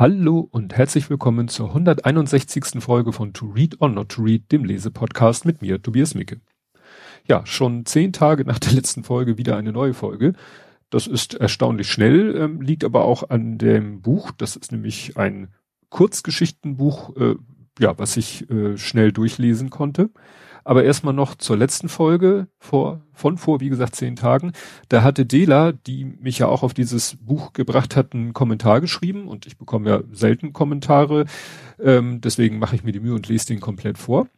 Hallo und herzlich willkommen zur 161. Folge von To Read or Not to Read, dem Lesepodcast mit mir, Tobias Micke. Ja, schon zehn Tage nach der letzten Folge wieder eine neue Folge. Das ist erstaunlich schnell, ähm, liegt aber auch an dem Buch. Das ist nämlich ein Kurzgeschichtenbuch, äh, ja, was ich äh, schnell durchlesen konnte. Aber erstmal noch zur letzten Folge vor, von vor, wie gesagt, zehn Tagen. Da hatte Dela, die mich ja auch auf dieses Buch gebracht hat, einen Kommentar geschrieben und ich bekomme ja selten Kommentare. Ähm, deswegen mache ich mir die Mühe und lese den komplett vor.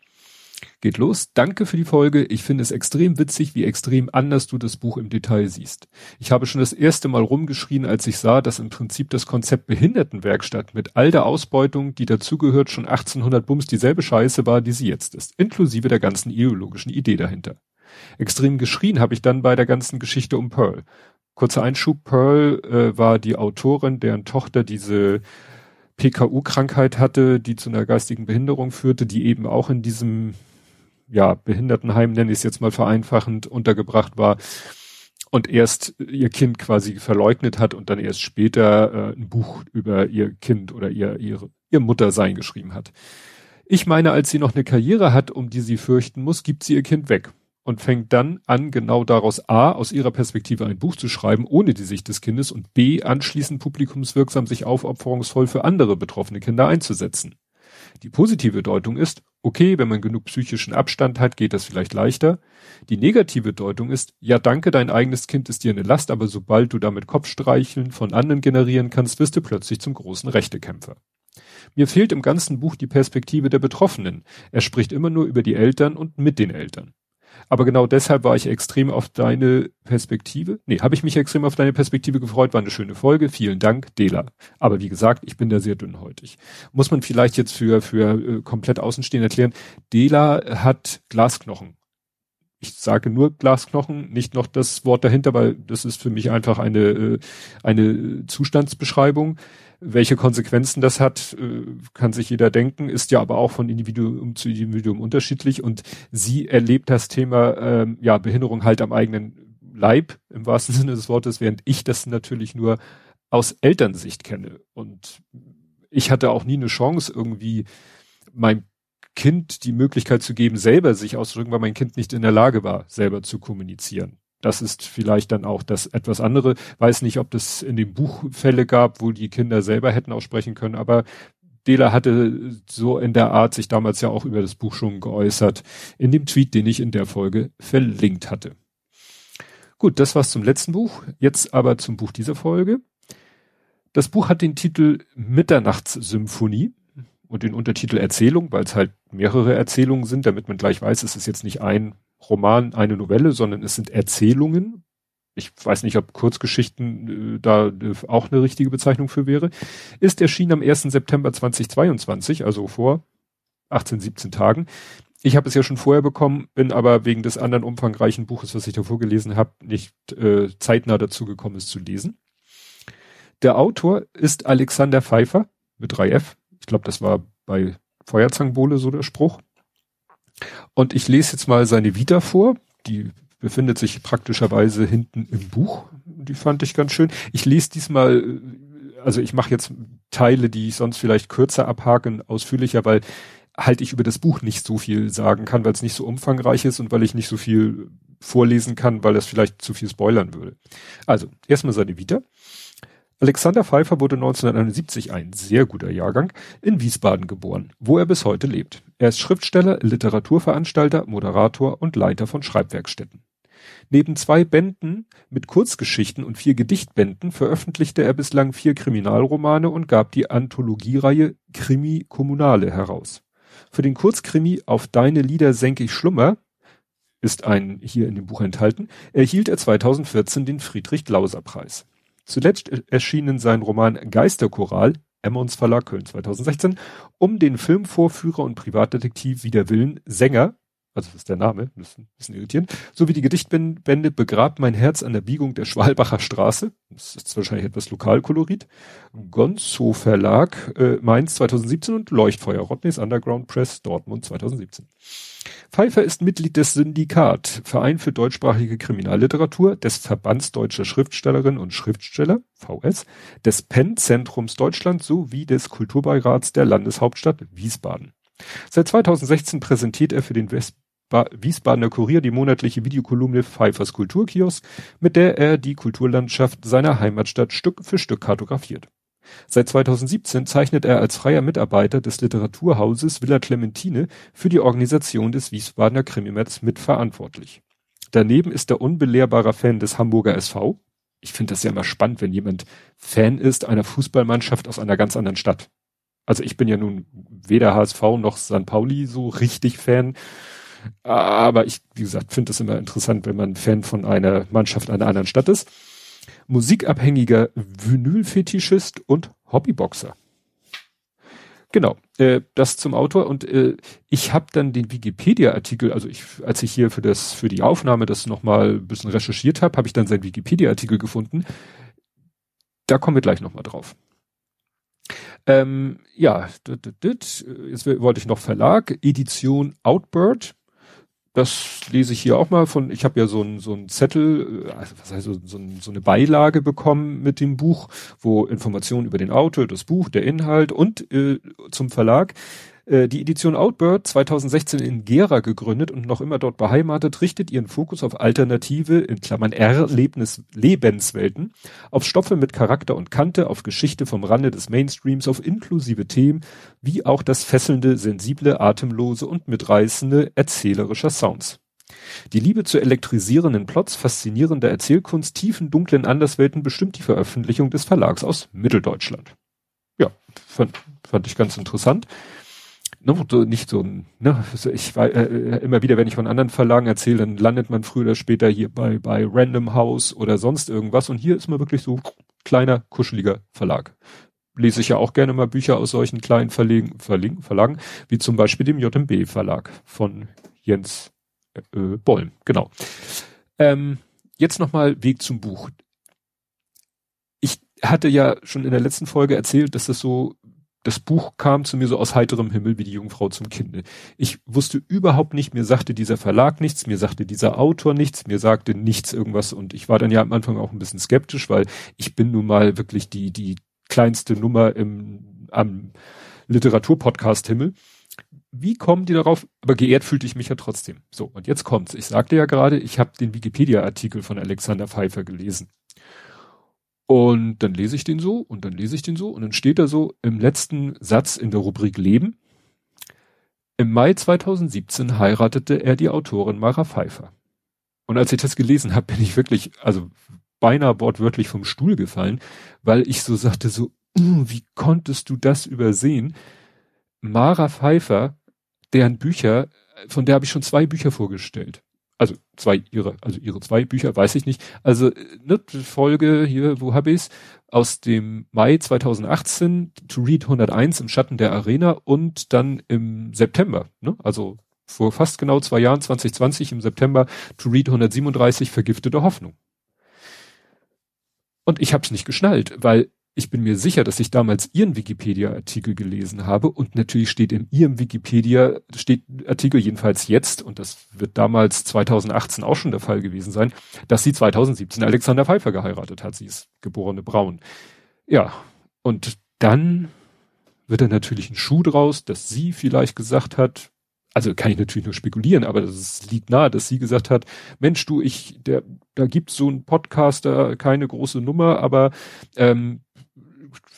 Geht los. Danke für die Folge. Ich finde es extrem witzig, wie extrem anders du das Buch im Detail siehst. Ich habe schon das erste Mal rumgeschrien, als ich sah, dass im Prinzip das Konzept Behindertenwerkstatt mit all der Ausbeutung, die dazugehört, schon 1800 Bums dieselbe Scheiße war, die sie jetzt ist. Inklusive der ganzen ideologischen Idee dahinter. Extrem geschrien habe ich dann bei der ganzen Geschichte um Pearl. Kurzer Einschub, Pearl äh, war die Autorin, deren Tochter diese PKU-Krankheit hatte, die zu einer geistigen Behinderung führte, die eben auch in diesem ja, Behindertenheim, nenne ich es jetzt mal vereinfachend, untergebracht war und erst ihr Kind quasi verleugnet hat und dann erst später äh, ein Buch über ihr Kind oder ihr, ihre, ihr Muttersein geschrieben hat. Ich meine, als sie noch eine Karriere hat, um die sie fürchten muss, gibt sie ihr Kind weg und fängt dann an, genau daraus A, aus ihrer Perspektive ein Buch zu schreiben, ohne die Sicht des Kindes und B, anschließend publikumswirksam sich aufopferungsvoll für andere betroffene Kinder einzusetzen. Die positive Deutung ist, okay, wenn man genug psychischen Abstand hat, geht das vielleicht leichter. Die negative Deutung ist, ja danke, dein eigenes Kind ist dir eine Last, aber sobald du damit Kopfstreicheln von anderen generieren kannst, wirst du plötzlich zum großen Rechtekämpfer. Mir fehlt im ganzen Buch die Perspektive der Betroffenen. Er spricht immer nur über die Eltern und mit den Eltern. Aber genau deshalb war ich extrem auf deine Perspektive. Nee, habe ich mich extrem auf deine Perspektive gefreut. War eine schöne Folge. Vielen Dank, Dela. Aber wie gesagt, ich bin da sehr dünnhäutig. Muss man vielleicht jetzt für, für äh, komplett Außenstehende erklären. Dela hat Glasknochen. Ich sage nur Glasknochen, nicht noch das Wort dahinter, weil das ist für mich einfach eine, äh, eine Zustandsbeschreibung. Welche Konsequenzen das hat, äh, kann sich jeder denken, ist ja aber auch von Individuum zu Individuum unterschiedlich und sie erlebt das Thema ähm, ja Behinderung halt am eigenen Leib im wahrsten Sinne des Wortes, während ich das natürlich nur aus Elternsicht kenne und ich hatte auch nie eine Chance irgendwie mein Kind die Möglichkeit zu geben, selber sich auszudrücken, weil mein Kind nicht in der Lage war, selber zu kommunizieren. Das ist vielleicht dann auch das etwas andere. Weiß nicht, ob das in dem Buch Fälle gab, wo die Kinder selber hätten aussprechen können, aber Dela hatte so in der Art sich damals ja auch über das Buch schon geäußert, in dem Tweet, den ich in der Folge verlinkt hatte. Gut, das war's zum letzten Buch. Jetzt aber zum Buch dieser Folge. Das Buch hat den Titel Mitternachtssymphonie und den Untertitel Erzählung, weil es halt mehrere Erzählungen sind, damit man gleich weiß, es ist jetzt nicht ein Roman, eine Novelle, sondern es sind Erzählungen. Ich weiß nicht, ob Kurzgeschichten äh, da äh, auch eine richtige Bezeichnung für wäre. Ist erschienen am 1. September 2022, also vor 18, 17 Tagen. Ich habe es ja schon vorher bekommen, bin aber wegen des anderen umfangreichen Buches, was ich davor gelesen habe, nicht äh, zeitnah dazu gekommen, es zu lesen. Der Autor ist Alexander Pfeiffer mit 3F. Ich glaube, das war bei Feuerzangenbowle so der Spruch. Und ich lese jetzt mal seine Vita vor. Die befindet sich praktischerweise hinten im Buch. Die fand ich ganz schön. Ich lese diesmal, also ich mache jetzt Teile, die ich sonst vielleicht kürzer abhaken, ausführlicher, weil halt ich über das Buch nicht so viel sagen kann, weil es nicht so umfangreich ist und weil ich nicht so viel vorlesen kann, weil das vielleicht zu viel spoilern würde. Also, erstmal seine Vita. Alexander Pfeiffer wurde 1971, ein sehr guter Jahrgang, in Wiesbaden geboren, wo er bis heute lebt. Er ist Schriftsteller, Literaturveranstalter, Moderator und Leiter von Schreibwerkstätten. Neben zwei Bänden mit Kurzgeschichten und vier Gedichtbänden veröffentlichte er bislang vier Kriminalromane und gab die Anthologiereihe Krimi Kommunale heraus. Für den Kurzkrimi Auf deine Lieder senke ich Schlummer ist ein hier in dem Buch enthalten, erhielt er 2014 den Friedrich-Glauser-Preis. Zuletzt erschienen sein Roman Geisterchoral, Emmons Verlag Köln 2016, um den Filmvorführer und Privatdetektiv Wider Willen Sänger, also das ist der Name, ein bisschen irritierend, sowie die Gedichtbände Begrabt mein Herz an der Biegung der Schwalbacher Straße, das ist wahrscheinlich etwas Lokalkolorit, Gonzo Verlag äh, Mainz 2017 und Leuchtfeuer Rodneys Underground Press Dortmund 2017. Pfeiffer ist Mitglied des Syndikat, Verein für deutschsprachige Kriminalliteratur, des Verbands deutscher Schriftstellerinnen und Schriftsteller, VS, des PEN-Zentrums Deutschland sowie des Kulturbeirats der Landeshauptstadt Wiesbaden. Seit 2016 präsentiert er für den West Wiesbadener Kurier die monatliche Videokolumne Pfeiffers Kulturkiosk, mit der er die Kulturlandschaft seiner Heimatstadt Stück für Stück kartografiert. Seit 2017 zeichnet er als freier Mitarbeiter des Literaturhauses Villa Clementine für die Organisation des Wiesbadener Krimimets mitverantwortlich. Daneben ist er unbelehrbarer Fan des Hamburger SV. Ich finde das ja immer spannend, wenn jemand Fan ist einer Fußballmannschaft aus einer ganz anderen Stadt. Also ich bin ja nun weder HSV noch St. Pauli so richtig Fan. Aber ich, wie gesagt, finde es immer interessant, wenn man Fan von einer Mannschaft einer anderen Stadt ist musikabhängiger Vinylfetischist und Hobbyboxer. Genau, äh, das zum Autor und äh, ich habe dann den Wikipedia-Artikel, also ich, als ich hier für das für die Aufnahme das nochmal ein bisschen recherchiert habe, habe ich dann seinen Wikipedia-Artikel gefunden. Da kommen wir gleich nochmal drauf. Ähm, ja, jetzt wollte ich noch Verlag, Edition Outbird das lese ich hier auch mal von, ich habe ja so ein so ein Zettel, äh, also was heißt so, so, so eine Beilage bekommen mit dem Buch, wo Informationen über den Autor, das Buch, der Inhalt und äh, zum Verlag. Äh, die Edition Outbird 2016 in Gera gegründet und noch immer dort beheimatet, richtet ihren Fokus auf alternative, in Klammern Erlebnis, Lebenswelten, auf Stoffe mit Charakter und Kante, auf Geschichte vom Rande des Mainstreams, auf inklusive Themen, wie auch das fesselnde, sensible, atemlose und mitreißende erzählerischer Sounds. Die Liebe zu elektrisierenden Plots, faszinierender Erzählkunst, tiefen, dunklen Anderswelten bestimmt die Veröffentlichung des Verlags aus Mitteldeutschland. Ja, fand, fand ich ganz interessant ne, so nicht so ein, ne, ich war äh, immer wieder, wenn ich von anderen Verlagen erzähle, dann landet man früher oder später hier bei, bei Random House oder sonst irgendwas und hier ist man wirklich so kleiner, kuscheliger Verlag. Lese ich ja auch gerne mal Bücher aus solchen kleinen Verlegen, Verlegen, Verlagen, wie zum Beispiel dem JMB Verlag von Jens äh, Bollm, genau. Ähm, jetzt nochmal Weg zum Buch. Ich hatte ja schon in der letzten Folge erzählt, dass das so das Buch kam zu mir so aus heiterem Himmel wie die Jungfrau zum Kinde. Ich wusste überhaupt nicht, mir sagte dieser Verlag nichts, mir sagte dieser Autor nichts, mir sagte nichts irgendwas und ich war dann ja am Anfang auch ein bisschen skeptisch, weil ich bin nun mal wirklich die, die kleinste Nummer im, am Literaturpodcast Himmel. Wie kommen die darauf? Aber geehrt fühlte ich mich ja trotzdem. So, und jetzt kommt's. Ich sagte ja gerade, ich habe den Wikipedia-Artikel von Alexander Pfeiffer gelesen. Und dann lese ich den so und dann lese ich den so und dann steht da so im letzten Satz in der Rubrik Leben. Im Mai 2017 heiratete er die Autorin Mara Pfeiffer. Und als ich das gelesen habe, bin ich wirklich, also beinahe wortwörtlich vom Stuhl gefallen, weil ich so sagte so, uh, wie konntest du das übersehen? Mara Pfeiffer, deren Bücher, von der habe ich schon zwei Bücher vorgestellt also zwei ihre, also ihre zwei Bücher, weiß ich nicht. Also ne, Folge hier, wo habe ich's? Aus dem Mai 2018, To Read 101 im Schatten der Arena und dann im September, ne? Also vor fast genau zwei Jahren, 2020 im September, To Read 137, Vergiftete Hoffnung. Und ich habe es nicht geschnallt, weil ich bin mir sicher, dass ich damals ihren Wikipedia-Artikel gelesen habe und natürlich steht in ihrem Wikipedia, steht Artikel jedenfalls jetzt, und das wird damals 2018 auch schon der Fall gewesen sein, dass sie 2017 Alexander Pfeiffer geheiratet hat. Sie ist geborene Braun. Ja, und dann wird da natürlich ein Schuh draus, dass sie vielleicht gesagt hat, also kann ich natürlich nur spekulieren, aber es liegt nahe, dass sie gesagt hat, Mensch, du, ich, der, da gibt's so einen Podcaster, keine große Nummer, aber ähm,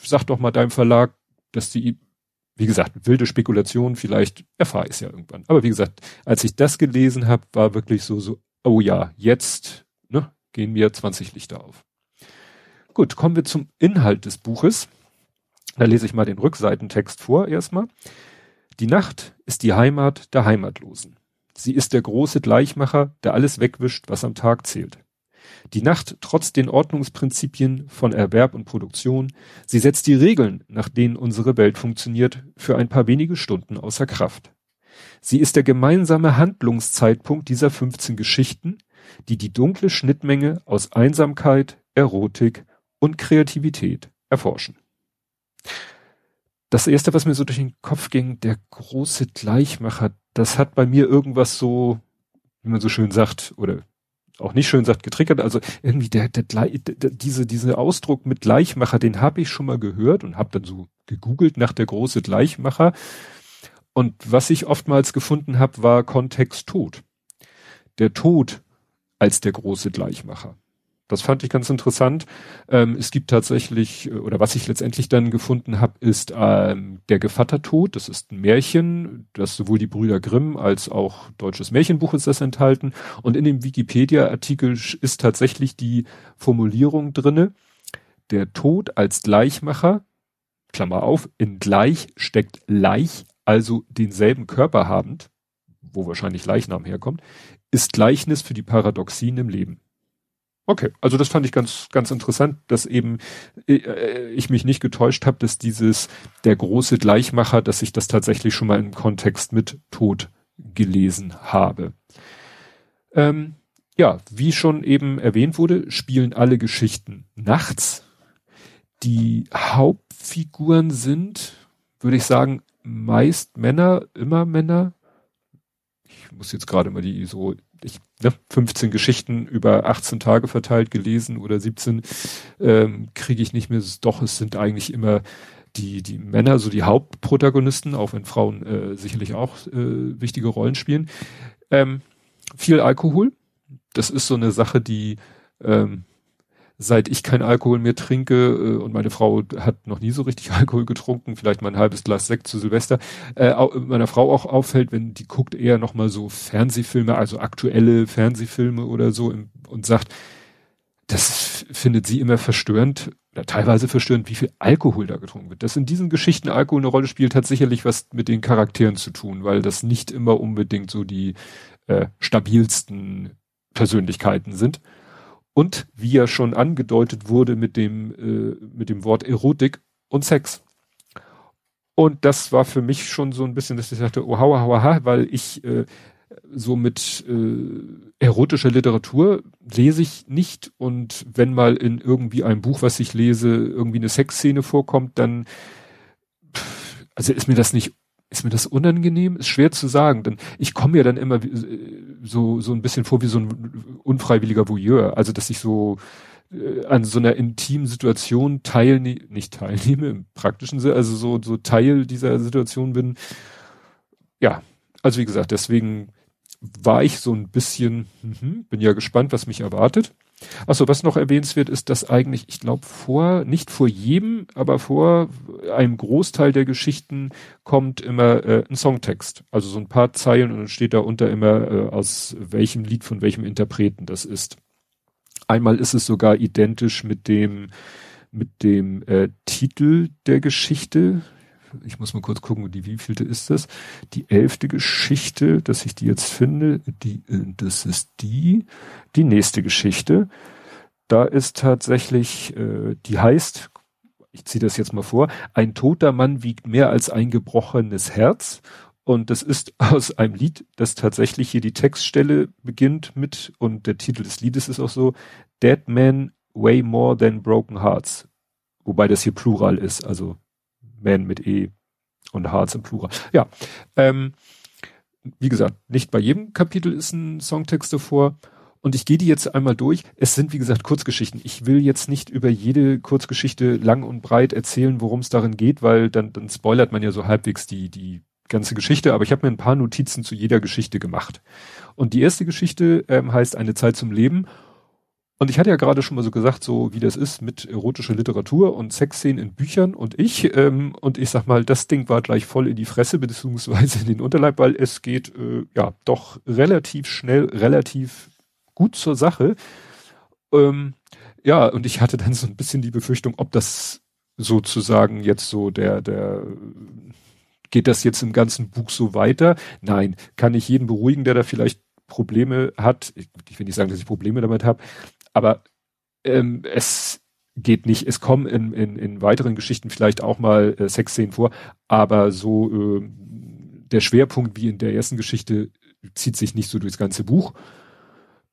sag doch mal deinem Verlag, dass die, wie gesagt, wilde Spekulation, vielleicht erfahre ich es ja irgendwann. Aber wie gesagt, als ich das gelesen habe, war wirklich so, so, oh ja, jetzt ne, gehen mir 20 Lichter auf. Gut, kommen wir zum Inhalt des Buches. Da lese ich mal den Rückseitentext vor erstmal. Die Nacht ist die Heimat der Heimatlosen. Sie ist der große Gleichmacher, der alles wegwischt, was am Tag zählt. Die Nacht trotz den Ordnungsprinzipien von Erwerb und Produktion, sie setzt die Regeln, nach denen unsere Welt funktioniert, für ein paar wenige Stunden außer Kraft. Sie ist der gemeinsame Handlungszeitpunkt dieser 15 Geschichten, die die dunkle Schnittmenge aus Einsamkeit, Erotik und Kreativität erforschen. das erste, was mir so durch den Kopf ging, der große Gleichmacher, das hat bei mir irgendwas so, wie man so schön sagt, oder auch nicht schön sagt, getriggert. Also irgendwie der, der, der diese, diese Ausdruck mit Gleichmacher, den habe ich schon mal gehört und habe dann so gegoogelt nach der große Gleichmacher. Und was ich oftmals gefunden habe, war Kontext Tod. Der Tod als der große Gleichmacher. Das fand ich ganz interessant. Ähm, es gibt tatsächlich, äh, oder was ich letztendlich dann gefunden habe, ist ähm, der Gevattertod. Das ist ein Märchen, das sowohl die Brüder Grimm als auch deutsches Märchenbuch ist das enthalten. Und in dem Wikipedia-Artikel ist tatsächlich die Formulierung drinne, der Tod als Gleichmacher, Klammer auf, in gleich steckt Leich, also denselben Körper habend, wo wahrscheinlich Leichnam herkommt, ist Gleichnis für die Paradoxien im Leben. Okay, also das fand ich ganz, ganz interessant, dass eben äh, ich mich nicht getäuscht habe, dass dieses der große Gleichmacher, dass ich das tatsächlich schon mal im Kontext mit Tod gelesen habe. Ähm, ja, wie schon eben erwähnt wurde, spielen alle Geschichten nachts. Die Hauptfiguren sind, würde ich sagen, meist Männer, immer Männer. Ich muss jetzt gerade mal die so ich, ne, 15 Geschichten über 18 Tage verteilt gelesen oder 17, ähm, kriege ich nicht mehr. Doch, es sind eigentlich immer die, die Männer, so die Hauptprotagonisten, auch wenn Frauen äh, sicherlich auch äh, wichtige Rollen spielen. Ähm, viel Alkohol. Das ist so eine Sache, die ähm, seit ich kein Alkohol mehr trinke äh, und meine Frau hat noch nie so richtig Alkohol getrunken, vielleicht mal ein halbes Glas Sekt zu Silvester, äh, meiner Frau auch auffällt, wenn die guckt eher noch mal so Fernsehfilme, also aktuelle Fernsehfilme oder so im, und sagt, das findet sie immer verstörend oder teilweise verstörend, wie viel Alkohol da getrunken wird. Dass in diesen Geschichten Alkohol eine Rolle spielt, hat sicherlich was mit den Charakteren zu tun, weil das nicht immer unbedingt so die äh, stabilsten Persönlichkeiten sind und wie ja schon angedeutet wurde mit dem äh, mit dem Wort Erotik und Sex. Und das war für mich schon so ein bisschen, dass ich dachte, oh, hau, hau, hau, weil ich äh, so mit äh, erotischer Literatur lese ich nicht und wenn mal in irgendwie einem Buch, was ich lese, irgendwie eine Sexszene vorkommt, dann also ist mir das nicht ist mir das unangenehm? Ist schwer zu sagen, denn ich komme ja dann immer so, so ein bisschen vor wie so ein unfreiwilliger Voyeur. Also, dass ich so äh, an so einer intimen Situation teilnehme, nicht teilnehme im praktischen Sinne, also so, so Teil dieser Situation bin. Ja, also wie gesagt, deswegen war ich so ein bisschen, mh, bin ja gespannt, was mich erwartet. Achso, was noch erwähnenswert ist, dass eigentlich, ich glaube, vor, nicht vor jedem, aber vor einem Großteil der Geschichten kommt immer äh, ein Songtext. Also so ein paar Zeilen und dann steht da unter immer, äh, aus welchem Lied von welchem Interpreten das ist. Einmal ist es sogar identisch mit dem, mit dem äh, Titel der Geschichte ich muss mal kurz gucken, die wievielte ist das? Die elfte Geschichte, dass ich die jetzt finde, die, äh, das ist die, die nächste Geschichte. Da ist tatsächlich, äh, die heißt, ich ziehe das jetzt mal vor, ein toter Mann wiegt mehr als ein gebrochenes Herz. Und das ist aus einem Lied, das tatsächlich hier die Textstelle beginnt mit, und der Titel des Liedes ist auch so, Dead Man Way More Than Broken Hearts. Wobei das hier Plural ist, also man mit E und Hearts im Plural. Ja, ähm, wie gesagt, nicht bei jedem Kapitel ist ein Songtext davor. Und ich gehe die jetzt einmal durch. Es sind, wie gesagt, Kurzgeschichten. Ich will jetzt nicht über jede Kurzgeschichte lang und breit erzählen, worum es darin geht, weil dann, dann spoilert man ja so halbwegs die, die ganze Geschichte. Aber ich habe mir ein paar Notizen zu jeder Geschichte gemacht. Und die erste Geschichte ähm, heißt Eine Zeit zum Leben. Und ich hatte ja gerade schon mal so gesagt, so wie das ist mit erotischer Literatur und Sexszenen in Büchern und ich. Ähm, und ich sag mal, das Ding war gleich voll in die Fresse beziehungsweise in den Unterleib, weil es geht äh, ja doch relativ schnell, relativ gut zur Sache. Ähm, ja, und ich hatte dann so ein bisschen die Befürchtung, ob das sozusagen jetzt so der, der geht das jetzt im ganzen Buch so weiter? Nein, kann ich jeden beruhigen, der da vielleicht Probleme hat. Ich, will nicht sagen, dass ich Probleme damit habe, aber ähm, es geht nicht. Es kommen in, in, in weiteren Geschichten vielleicht auch mal äh, Sexszenen vor, aber so äh, der Schwerpunkt wie in der ersten Geschichte zieht sich nicht so durchs ganze Buch.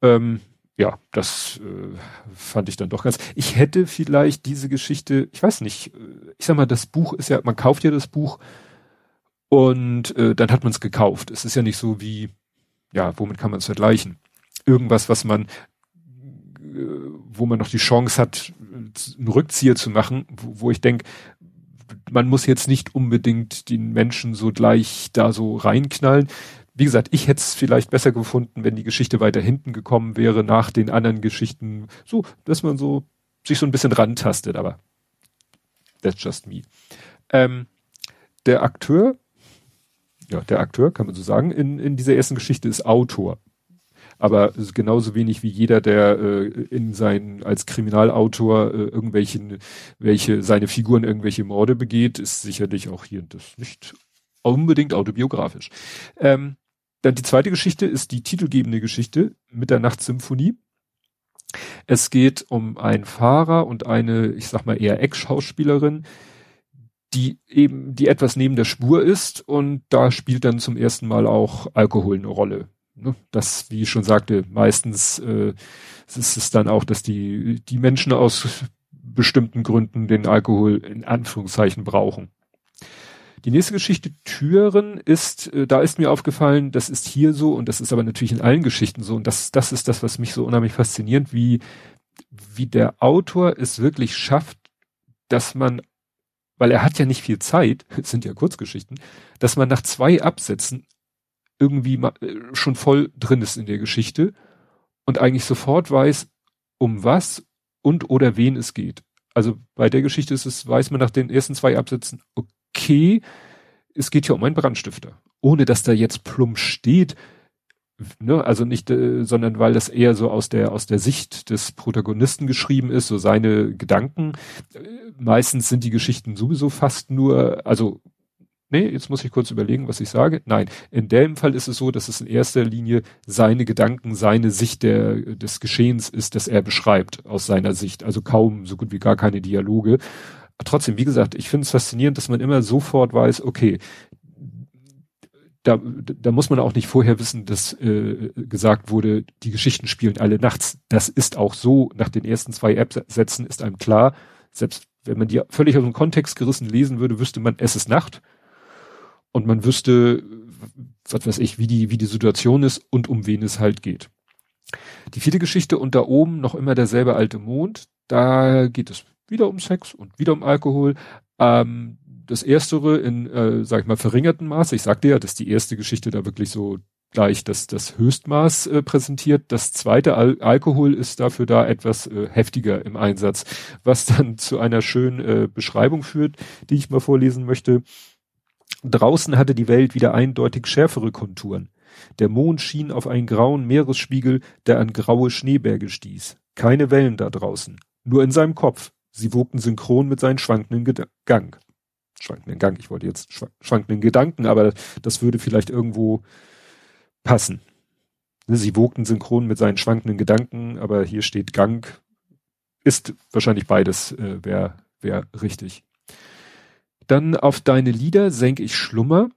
Ähm, ja, das äh, fand ich dann doch ganz. Ich hätte vielleicht diese Geschichte, ich weiß nicht, äh, ich sag mal, das Buch ist ja, man kauft ja das Buch und äh, dann hat man es gekauft. Es ist ja nicht so wie, ja, womit kann man es vergleichen? Irgendwas, was man, wo man noch die Chance hat, einen Rückzieher zu machen, wo, wo ich denke, man muss jetzt nicht unbedingt den Menschen so gleich da so reinknallen. Wie gesagt, ich hätte es vielleicht besser gefunden, wenn die Geschichte weiter hinten gekommen wäre, nach den anderen Geschichten. So, dass man so sich so ein bisschen rantastet, aber that's just me. Ähm, der Akteur, ja, der Akteur, kann man so sagen, in, in dieser ersten Geschichte ist Autor. Aber genauso wenig wie jeder, der äh, in sein als Kriminalautor äh, irgendwelchen, welche seine Figuren irgendwelche Morde begeht, ist sicherlich auch hier das nicht unbedingt autobiografisch. Ähm, dann die zweite Geschichte ist die titelgebende Geschichte mit der Nachtsymphonie. Es geht um einen Fahrer und eine, ich sag mal eher Ex-Schauspielerin, die eben, die etwas neben der Spur ist und da spielt dann zum ersten Mal auch Alkohol eine Rolle. Ne? Das, wie ich schon sagte, meistens äh, ist es dann auch, dass die, die Menschen aus bestimmten Gründen den Alkohol in Anführungszeichen brauchen. Die nächste Geschichte Türen ist, äh, da ist mir aufgefallen, das ist hier so und das ist aber natürlich in allen Geschichten so und das, das ist das, was mich so unheimlich fasziniert, wie, wie der Autor es wirklich schafft, dass man, weil er hat ja nicht viel Zeit, es sind ja Kurzgeschichten, dass man nach zwei Absätzen irgendwie äh, schon voll drin ist in der Geschichte und eigentlich sofort weiß, um was und oder wen es geht. Also bei der Geschichte ist es, weiß man nach den ersten zwei Absätzen, okay, es geht hier um einen Brandstifter. Ohne dass da jetzt plump steht, ne, also nicht, äh, sondern weil das eher so aus der, aus der Sicht des Protagonisten geschrieben ist, so seine Gedanken. Äh, meistens sind die Geschichten sowieso fast nur, also nee, jetzt muss ich kurz überlegen, was ich sage. Nein, in dem Fall ist es so, dass es in erster Linie seine Gedanken, seine Sicht der, des Geschehens ist, das er beschreibt aus seiner Sicht. Also kaum, so gut wie gar keine Dialoge. Trotzdem, wie gesagt, ich finde es faszinierend, dass man immer sofort weiß, okay, da, da muss man auch nicht vorher wissen, dass äh, gesagt wurde, die Geschichten spielen alle nachts. Das ist auch so, nach den ersten zwei Absätzen ist einem klar, selbst wenn man die völlig aus dem Kontext gerissen lesen würde, wüsste man, es ist Nacht und man wüsste, was weiß ich, wie die, wie die Situation ist und um wen es halt geht. Die vierte Geschichte und da oben noch immer derselbe alte Mond, da geht es wieder um Sex und wieder um Alkohol. Ähm, das erstere in, äh, sag ich mal, verringerten Maße. Ich sagte ja, dass die erste Geschichte da wirklich so gleich das, das Höchstmaß äh, präsentiert. Das zweite Al Alkohol ist dafür da etwas äh, heftiger im Einsatz, was dann zu einer schönen äh, Beschreibung führt, die ich mal vorlesen möchte. Draußen hatte die Welt wieder eindeutig schärfere Konturen. Der Mond schien auf einen grauen Meeresspiegel, der an graue Schneeberge stieß. Keine Wellen da draußen, nur in seinem Kopf. Sie wogten synchron mit seinen schwankenden Ged Gang. Schwankenden Gang, ich wollte jetzt schwank schwankenden Gedanken, aber das würde vielleicht irgendwo passen. Sie wogten synchron mit seinen schwankenden Gedanken, aber hier steht Gang. Ist wahrscheinlich beides, äh, wäre wär richtig. Dann auf deine Lieder senk ich Schlummer.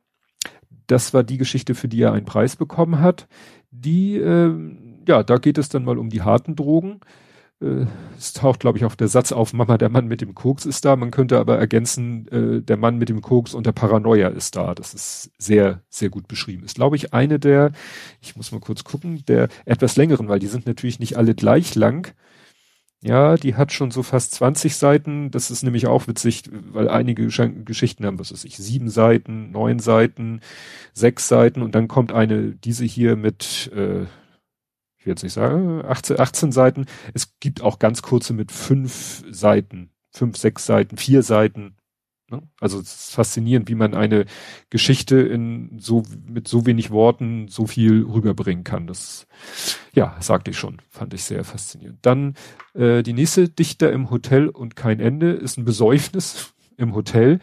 Das war die Geschichte, für die er einen Preis bekommen hat. Die, äh, ja, da geht es dann mal um die harten Drogen. Äh, es taucht, glaube ich, auch der Satz auf, Mama, der Mann mit dem Koks ist da. Man könnte aber ergänzen, äh, der Mann mit dem Koks und der Paranoia ist da. Das ist sehr, sehr gut beschrieben. Ist, glaube ich, eine der, ich muss mal kurz gucken, der etwas längeren, weil die sind natürlich nicht alle gleich lang. Ja, die hat schon so fast 20 Seiten. Das ist nämlich auch witzig, weil einige Geschichten haben, was weiß ich, sieben Seiten, neun Seiten, sechs Seiten und dann kommt eine, diese hier mit, äh, ich will jetzt nicht sagen, 18, 18 Seiten. Es gibt auch ganz kurze mit fünf Seiten, fünf, sechs Seiten, vier Seiten. Ne? Also es ist faszinierend, wie man eine Geschichte in so mit so wenig Worten so viel rüberbringen kann. Das ja, sagte ich schon, fand ich sehr faszinierend. Dann äh, die nächste Dichter im Hotel und kein Ende ist ein Besäufnis im Hotel.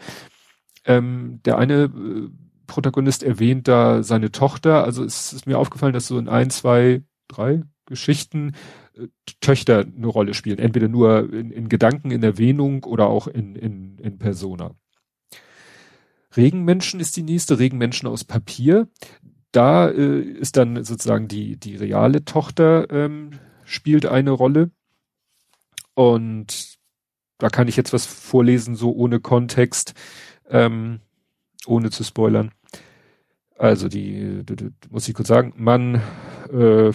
Ähm, der eine äh, Protagonist erwähnt da seine Tochter. Also es ist mir aufgefallen, dass so in ein, zwei, drei Geschichten äh, Töchter eine Rolle spielen. Entweder nur in, in Gedanken, in Erwähnung oder auch in, in, in Persona. Regenmenschen ist die nächste, Regenmenschen aus Papier. Da äh, ist dann sozusagen die, die reale Tochter ähm, spielt eine Rolle. Und da kann ich jetzt was vorlesen, so ohne Kontext, ähm, ohne zu spoilern. Also die, die, die muss ich kurz sagen, Mann, äh,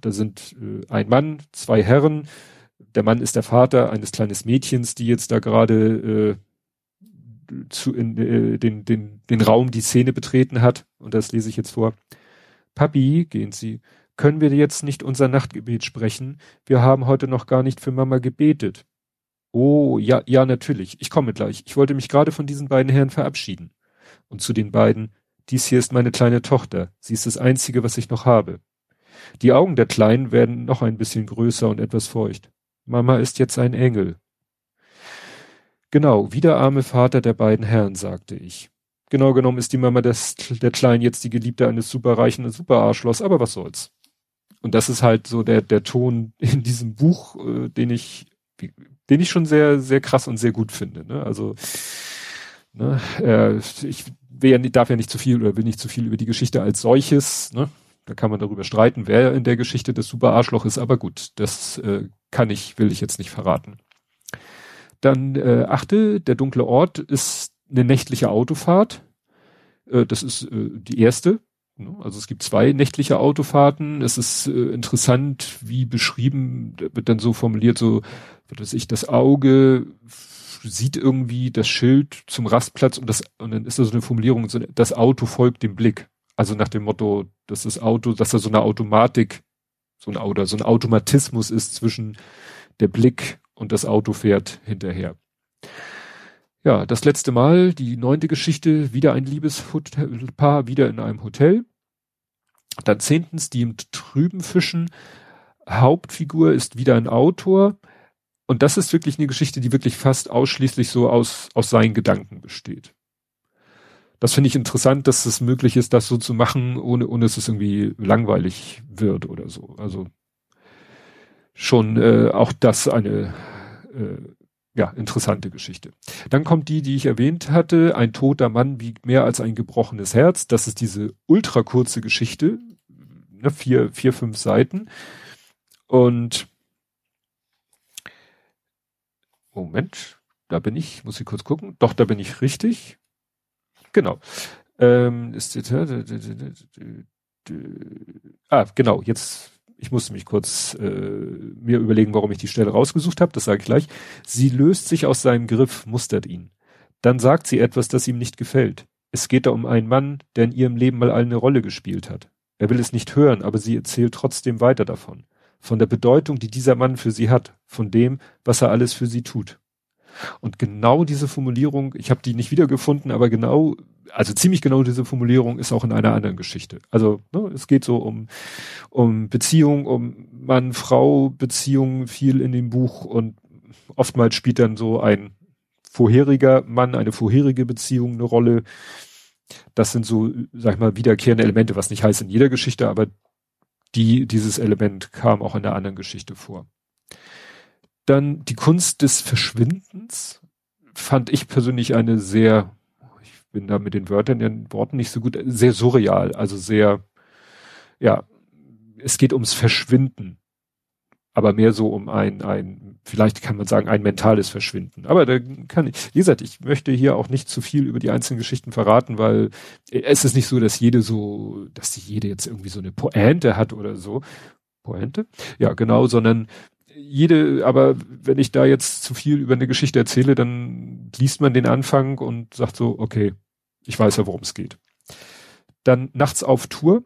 da sind äh, ein Mann, zwei Herren. Der Mann ist der Vater eines kleines Mädchens, die jetzt da gerade äh, zu in äh, den den den Raum die Szene betreten hat. Und das lese ich jetzt vor. Papi, gehen Sie, können wir jetzt nicht unser Nachtgebet sprechen? Wir haben heute noch gar nicht für Mama gebetet. Oh, ja, ja, natürlich. Ich komme gleich. Ich wollte mich gerade von diesen beiden Herren verabschieden. Und zu den beiden, dies hier ist meine kleine Tochter. Sie ist das einzige, was ich noch habe. Die Augen der Kleinen werden noch ein bisschen größer und etwas feucht. Mama ist jetzt ein Engel. Genau, wie der arme Vater der beiden Herren, sagte ich. Genau genommen ist die Mama des, der Kleinen jetzt die Geliebte eines superreichen Superarschloss, aber was soll's. Und das ist halt so der, der Ton in diesem Buch, äh, den ich, den ich schon sehr, sehr krass und sehr gut finde. Ne? Also, ne, äh, ich will ja, darf ja nicht zu viel oder will nicht zu viel über die Geschichte als solches, ne? Da kann man darüber streiten, wer in der Geschichte das super Arschloch ist, aber gut, das äh, kann ich, will ich jetzt nicht verraten. Dann äh, achte, der dunkle Ort ist eine nächtliche Autofahrt. Äh, das ist äh, die erste. Ne? Also es gibt zwei nächtliche Autofahrten. Es ist äh, interessant, wie beschrieben, wird dann so formuliert, so, dass ich das Auge sieht irgendwie das Schild zum Rastplatz und das, und dann ist da so eine Formulierung, so, das Auto folgt dem Blick. Also nach dem Motto, dass das Auto, dass da so eine Automatik, so ein Auto, so ein Automatismus ist zwischen der Blick und das Auto fährt hinterher. Ja, das letzte Mal, die neunte Geschichte, wieder ein Liebespaar, wieder in einem Hotel. Dann zehntens, die im Trüben fischen. Hauptfigur ist wieder ein Autor. Und das ist wirklich eine Geschichte, die wirklich fast ausschließlich so aus, aus seinen Gedanken besteht das finde ich interessant, dass es möglich ist, das so zu machen, ohne, ohne dass es irgendwie langweilig wird oder so. Also schon äh, auch das eine äh, ja, interessante Geschichte. Dann kommt die, die ich erwähnt hatte, ein toter Mann wiegt mehr als ein gebrochenes Herz. Das ist diese ultra kurze Geschichte, ne, vier, vier, fünf Seiten. Und Moment, da bin ich, muss ich kurz gucken. Doch, da bin ich richtig. Genau. Ähm, ist, ah, genau, jetzt, ich musste mich kurz äh, mir überlegen, warum ich die Stelle rausgesucht habe, das sage ich gleich. Sie löst sich aus seinem Griff, mustert ihn. Dann sagt sie etwas, das ihm nicht gefällt. Es geht da um einen Mann, der in ihrem Leben mal eine Rolle gespielt hat. Er will es nicht hören, aber sie erzählt trotzdem weiter davon. Von der Bedeutung, die dieser Mann für sie hat, von dem, was er alles für sie tut. Und genau diese Formulierung, ich habe die nicht wiedergefunden, aber genau, also ziemlich genau diese Formulierung ist auch in einer anderen Geschichte. Also ne, es geht so um, um Beziehung, um Mann-Frau Beziehung viel in dem Buch und oftmals spielt dann so ein vorheriger Mann, eine vorherige Beziehung eine Rolle. Das sind so, sag ich mal, wiederkehrende Elemente, was nicht heißt in jeder Geschichte, aber die, dieses Element kam auch in der anderen Geschichte vor. Dann die Kunst des Verschwindens fand ich persönlich eine sehr, ich bin da mit den Wörtern, den Worten nicht so gut, sehr surreal, also sehr, ja, es geht ums Verschwinden, aber mehr so um ein, ein, vielleicht kann man sagen, ein mentales Verschwinden. Aber da kann ich, wie gesagt, ich möchte hier auch nicht zu viel über die einzelnen Geschichten verraten, weil es ist nicht so, dass jede so, dass die jede jetzt irgendwie so eine Pointe hat oder so. Pointe? Ja, genau, sondern jede, aber wenn ich da jetzt zu viel über eine Geschichte erzähle, dann liest man den Anfang und sagt so, okay, ich weiß ja, worum es geht. Dann nachts auf Tour.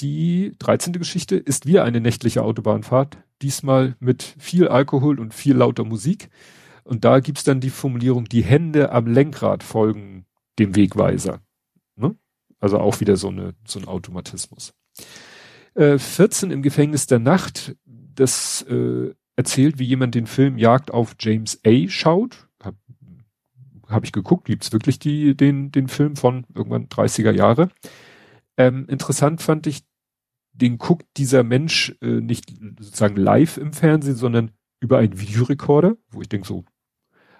Die 13. Geschichte ist wieder eine nächtliche Autobahnfahrt, diesmal mit viel Alkohol und viel lauter Musik. Und da gibt's dann die Formulierung, die Hände am Lenkrad folgen dem Wegweiser. Ne? Also auch wieder so, eine, so ein Automatismus. Äh, 14 im Gefängnis der Nacht das äh, erzählt, wie jemand den Film Jagd auf James A. schaut. Hab, hab ich geguckt, gibt's wirklich die, den, den Film von irgendwann 30er Jahre. Ähm, interessant fand ich, den guckt dieser Mensch äh, nicht sozusagen live im Fernsehen, sondern über einen Videorekorder, wo ich denke so,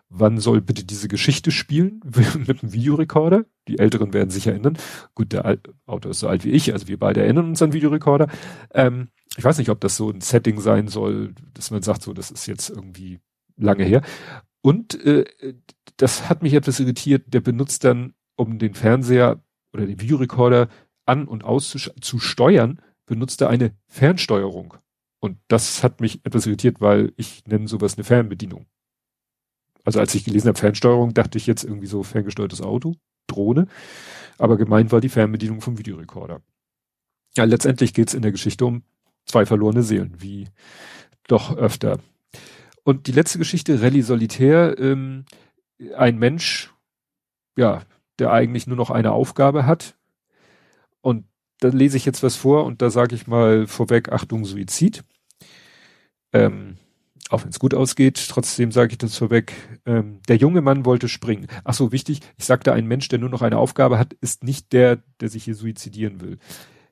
wann soll bitte diese Geschichte spielen mit einem Videorekorder? Die Älteren werden sich erinnern. Gut, der Autor ist so alt wie ich, also wir beide erinnern uns an Videorekorder. Ähm, ich weiß nicht, ob das so ein Setting sein soll, dass man sagt, so, das ist jetzt irgendwie lange her. Und äh, das hat mich etwas irritiert. Der benutzt dann, um den Fernseher oder den Videorekorder an und aus zu, zu steuern, benutzt er eine Fernsteuerung. Und das hat mich etwas irritiert, weil ich nenne sowas eine Fernbedienung. Also als ich gelesen habe Fernsteuerung, dachte ich jetzt irgendwie so ferngesteuertes Auto, Drohne. Aber gemeint war die Fernbedienung vom Videorekorder. Ja, letztendlich geht's in der Geschichte um zwei verlorene Seelen, wie doch öfter. Und die letzte Geschichte, Rallye Solitär, ähm, ein Mensch, ja, der eigentlich nur noch eine Aufgabe hat. Und da lese ich jetzt was vor und da sage ich mal vorweg, Achtung, Suizid. Ähm, auch wenn es gut ausgeht, trotzdem sage ich das vorweg. Ähm, der junge Mann wollte springen. Ach so, wichtig, ich sagte, ein Mensch, der nur noch eine Aufgabe hat, ist nicht der, der sich hier suizidieren will.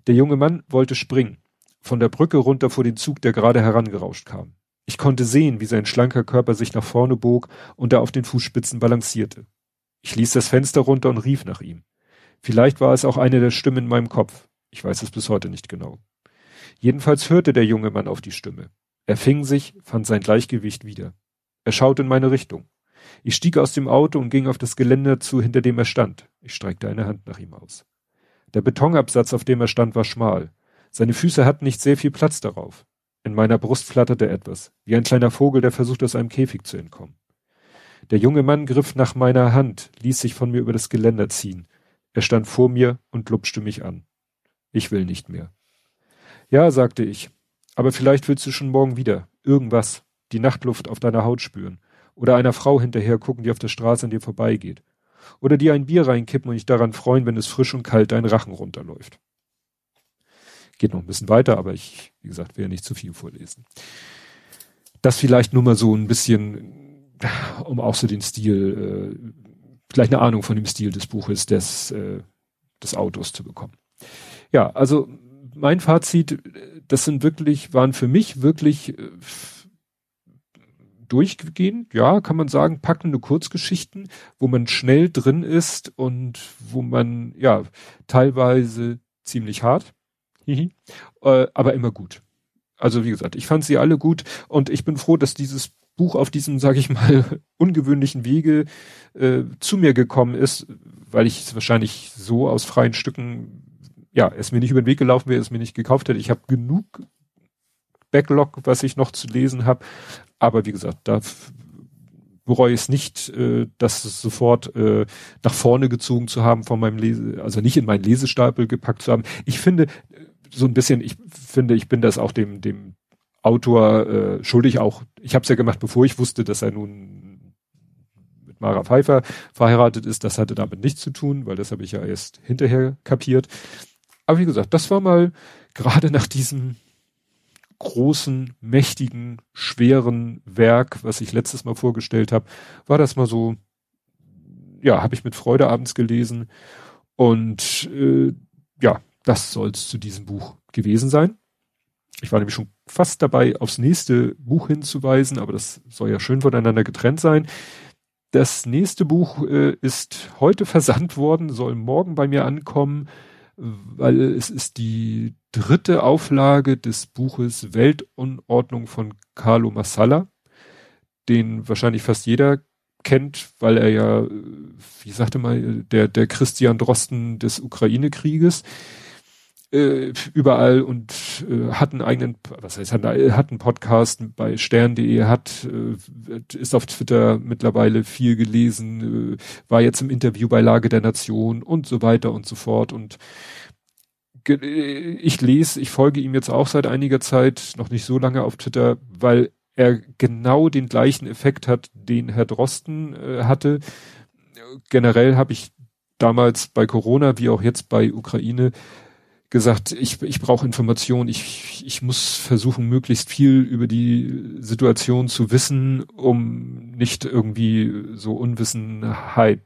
Der junge Mann wollte springen. Von der Brücke runter vor den Zug, der gerade herangerauscht kam. Ich konnte sehen, wie sein schlanker Körper sich nach vorne bog und er auf den Fußspitzen balancierte. Ich ließ das Fenster runter und rief nach ihm. Vielleicht war es auch eine der Stimmen in meinem Kopf. Ich weiß es bis heute nicht genau. Jedenfalls hörte der junge Mann auf die Stimme. Er fing sich, fand sein Gleichgewicht wieder. Er schaute in meine Richtung. Ich stieg aus dem Auto und ging auf das Geländer zu, hinter dem er stand. Ich streckte eine Hand nach ihm aus. Der Betonabsatz, auf dem er stand, war schmal. Seine Füße hatten nicht sehr viel Platz darauf. In meiner Brust flatterte etwas, wie ein kleiner Vogel, der versucht, aus einem Käfig zu entkommen. Der junge Mann griff nach meiner Hand, ließ sich von mir über das Geländer ziehen. Er stand vor mir und lupschte mich an. Ich will nicht mehr. Ja, sagte ich, aber vielleicht willst du schon morgen wieder. Irgendwas. Die Nachtluft auf deiner Haut spüren. Oder einer Frau hinterher gucken, die auf der Straße an dir vorbeigeht. Oder dir ein Bier reinkippen und dich daran freuen, wenn es frisch und kalt dein Rachen runterläuft. Geht noch ein bisschen weiter, aber ich, wie gesagt, will ja nicht zu viel vorlesen. Das vielleicht nur mal so ein bisschen, um auch so den Stil, äh, vielleicht eine Ahnung von dem Stil des Buches, des, äh, des Autos zu bekommen. Ja, also mein Fazit, das sind wirklich, waren für mich wirklich äh, durchgehend, ja, kann man sagen, packende Kurzgeschichten, wo man schnell drin ist und wo man, ja, teilweise ziemlich hart, äh, aber immer gut. Also wie gesagt, ich fand sie alle gut und ich bin froh, dass dieses Buch auf diesem, sage ich mal, ungewöhnlichen Wege äh, zu mir gekommen ist, weil ich es wahrscheinlich so aus freien Stücken ja, es mir nicht über den Weg gelaufen wäre, es mir nicht gekauft hätte. Ich habe genug Backlog, was ich noch zu lesen habe. Aber wie gesagt, da bereue ich es nicht, äh, das sofort äh, nach vorne gezogen zu haben von meinem Lese, also nicht in meinen Lesestapel gepackt zu haben. Ich finde so ein bisschen, ich finde, ich bin das auch dem dem Autor äh, schuldig auch. Ich habe es ja gemacht, bevor ich wusste, dass er nun mit Mara Pfeiffer verheiratet ist. Das hatte damit nichts zu tun, weil das habe ich ja erst hinterher kapiert. Aber wie gesagt, das war mal gerade nach diesem großen, mächtigen, schweren Werk, was ich letztes Mal vorgestellt habe, war das mal so, ja, habe ich mit Freude abends gelesen. Und äh, ja, das soll es zu diesem Buch gewesen sein. Ich war nämlich schon fast dabei, aufs nächste Buch hinzuweisen, aber das soll ja schön voneinander getrennt sein. Das nächste Buch äh, ist heute versandt worden, soll morgen bei mir ankommen weil es ist die dritte Auflage des Buches Weltunordnung von Carlo Massala, den wahrscheinlich fast jeder kennt, weil er ja, wie sagte mal, der, der Christian Drosten des Ukraine-Krieges äh, überall und äh, hat einen eigenen, was heißt, hat, hat einen Podcast bei stern.de, hat, äh, ist auf Twitter mittlerweile viel gelesen, äh, war jetzt im Interview bei Lage der Nation und so weiter und so fort und ich lese, ich folge ihm jetzt auch seit einiger Zeit, noch nicht so lange auf Twitter, weil er genau den gleichen Effekt hat, den Herr Drosten äh, hatte. Generell habe ich damals bei Corona wie auch jetzt bei Ukraine gesagt, ich, ich brauche Informationen, ich, ich muss versuchen, möglichst viel über die Situation zu wissen, um nicht irgendwie so Unwissenheit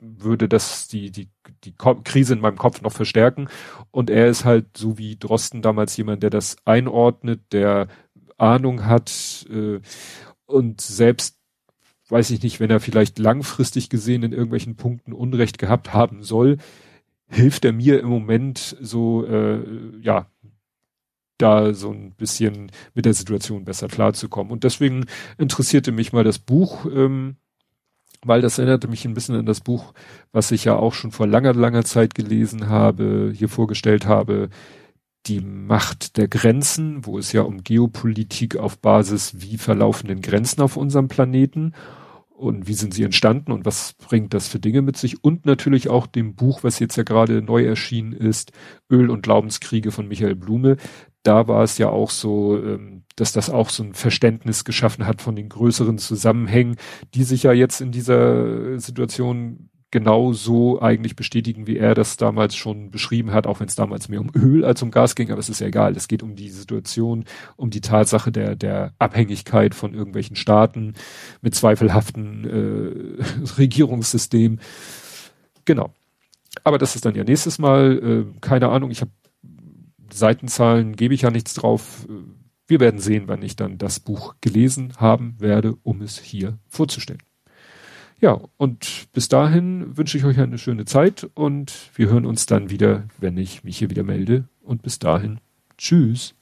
würde das die, die, die Krise in meinem Kopf noch verstärken. Und er ist halt so wie Drosten damals jemand, der das einordnet, der Ahnung hat äh, und selbst weiß ich nicht, wenn er vielleicht langfristig gesehen in irgendwelchen Punkten Unrecht gehabt haben soll, hilft er mir im Moment so, äh, ja, da so ein bisschen mit der Situation besser klarzukommen. Und deswegen interessierte mich mal das Buch, ähm, weil das erinnerte mich ein bisschen an das Buch, was ich ja auch schon vor langer, langer Zeit gelesen habe, hier vorgestellt habe, die Macht der Grenzen, wo es ja um Geopolitik auf Basis, wie verlaufen denn Grenzen auf unserem Planeten und wie sind sie entstanden und was bringt das für Dinge mit sich und natürlich auch dem Buch, was jetzt ja gerade neu erschienen ist, Öl und Glaubenskriege von Michael Blume. Da war es ja auch so, ähm, dass das auch so ein Verständnis geschaffen hat von den größeren Zusammenhängen, die sich ja jetzt in dieser Situation genau so eigentlich bestätigen, wie er das damals schon beschrieben hat, auch wenn es damals mehr um Öl als um Gas ging, aber es ist ja egal. Es geht um die Situation, um die Tatsache der, der Abhängigkeit von irgendwelchen Staaten mit zweifelhaften äh, Regierungssystemen. Genau. Aber das ist dann ja nächstes Mal. Äh, keine Ahnung, ich habe Seitenzahlen, gebe ich ja nichts drauf. Wir werden sehen, wann ich dann das Buch gelesen haben werde, um es hier vorzustellen. Ja, und bis dahin wünsche ich euch eine schöne Zeit und wir hören uns dann wieder, wenn ich mich hier wieder melde. Und bis dahin, tschüss.